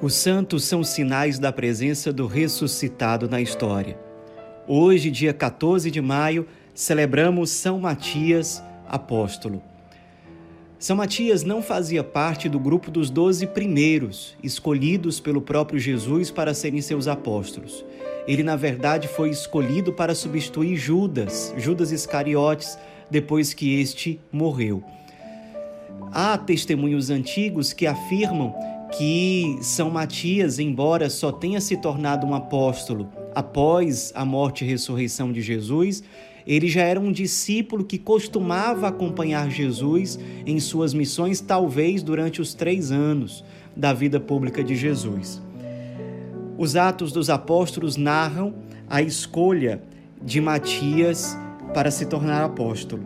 Os santos são sinais da presença do ressuscitado na história. Hoje, dia 14 de maio, celebramos São Matias, apóstolo. São Matias não fazia parte do grupo dos doze primeiros, escolhidos pelo próprio Jesus para serem seus apóstolos. Ele, na verdade, foi escolhido para substituir Judas, Judas Iscariotes, depois que este morreu. Há testemunhos antigos que afirmam que São Matias, embora só tenha se tornado um apóstolo após a morte e ressurreição de Jesus, ele já era um discípulo que costumava acompanhar Jesus em suas missões, talvez durante os três anos da vida pública de Jesus. Os Atos dos Apóstolos narram a escolha de Matias para se tornar apóstolo.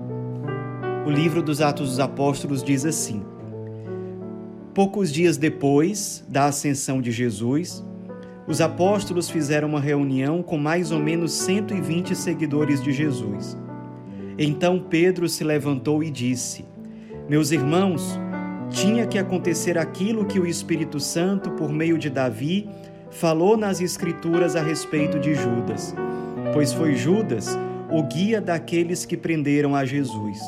O livro dos Atos dos Apóstolos diz assim: Poucos dias depois da ascensão de Jesus, os apóstolos fizeram uma reunião com mais ou menos 120 seguidores de Jesus. Então Pedro se levantou e disse: Meus irmãos, tinha que acontecer aquilo que o Espírito Santo, por meio de Davi, falou nas Escrituras a respeito de Judas, pois foi Judas o guia daqueles que prenderam a Jesus.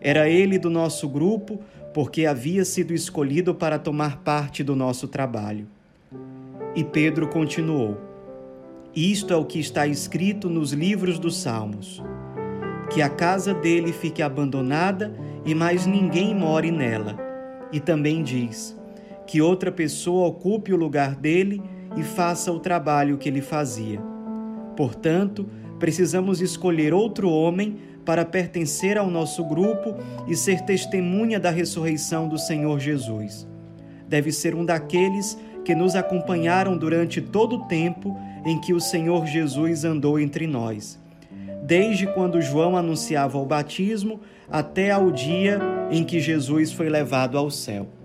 Era ele do nosso grupo porque havia sido escolhido para tomar parte do nosso trabalho. E Pedro continuou: Isto é o que está escrito nos livros dos Salmos: que a casa dele fique abandonada e mais ninguém more nela. E também diz: que outra pessoa ocupe o lugar dele e faça o trabalho que ele fazia. Portanto, precisamos escolher outro homem para pertencer ao nosso grupo e ser testemunha da ressurreição do Senhor Jesus. Deve ser um daqueles que nos acompanharam durante todo o tempo em que o Senhor Jesus andou entre nós, desde quando João anunciava o batismo até ao dia em que Jesus foi levado ao céu.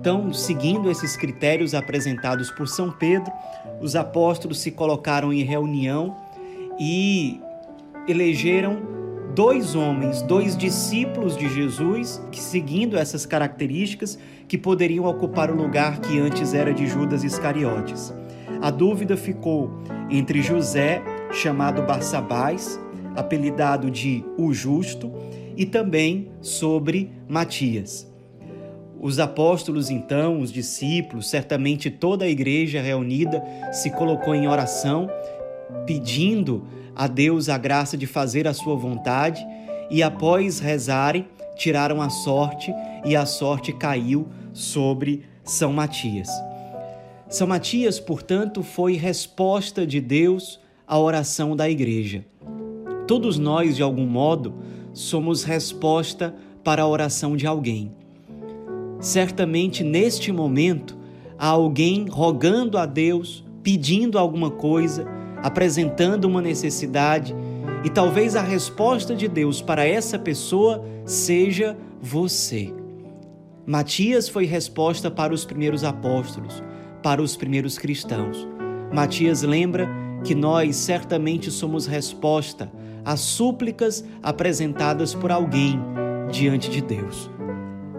Então, seguindo esses critérios apresentados por São Pedro, os apóstolos se colocaram em reunião e elegeram dois homens, dois discípulos de Jesus, que seguindo essas características, que poderiam ocupar o lugar que antes era de Judas Iscariotes. A dúvida ficou entre José, chamado Barsabás, apelidado de o Justo, e também sobre Matias. Os apóstolos, então, os discípulos, certamente toda a igreja reunida se colocou em oração, pedindo a Deus a graça de fazer a sua vontade e, após rezarem, tiraram a sorte e a sorte caiu sobre São Matias. São Matias, portanto, foi resposta de Deus à oração da igreja. Todos nós, de algum modo, somos resposta para a oração de alguém. Certamente neste momento há alguém rogando a Deus, pedindo alguma coisa, apresentando uma necessidade, e talvez a resposta de Deus para essa pessoa seja você. Matias foi resposta para os primeiros apóstolos, para os primeiros cristãos. Matias lembra que nós certamente somos resposta às súplicas apresentadas por alguém diante de Deus.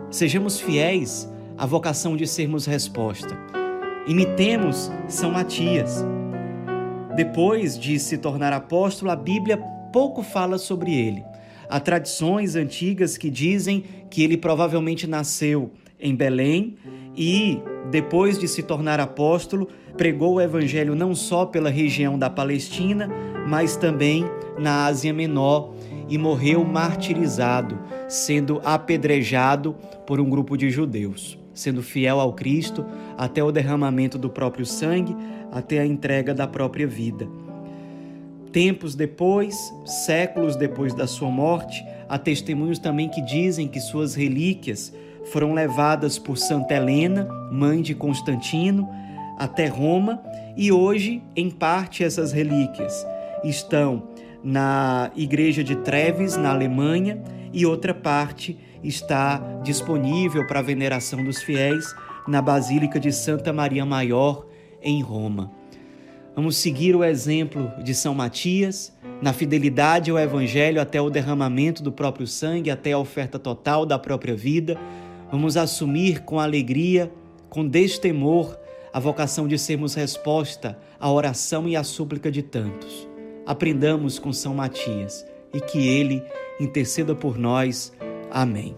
Sejamos fiéis à vocação de sermos resposta. Imitemos São Matias depois de se tornar apóstolo, a Bíblia pouco fala sobre ele. Há tradições antigas que dizem que ele provavelmente nasceu em Belém e, depois de se tornar apóstolo, pregou o evangelho não só pela região da Palestina, mas também na Ásia Menor e morreu martirizado, sendo apedrejado por um grupo de judeus sendo fiel ao Cristo até o derramamento do próprio sangue, até a entrega da própria vida. Tempos depois, séculos depois da sua morte, há testemunhos também que dizem que suas relíquias foram levadas por Santa Helena, mãe de Constantino, até Roma, e hoje, em parte, essas relíquias estão na igreja de Treves, na Alemanha, e outra parte está disponível para a veneração dos fiéis na Basílica de Santa Maria Maior, em Roma. Vamos seguir o exemplo de São Matias, na fidelidade ao Evangelho até o derramamento do próprio sangue, até a oferta total da própria vida. Vamos assumir com alegria, com destemor, a vocação de sermos resposta à oração e à súplica de tantos. Aprendamos com São Matias e que ele interceda por nós. Amém.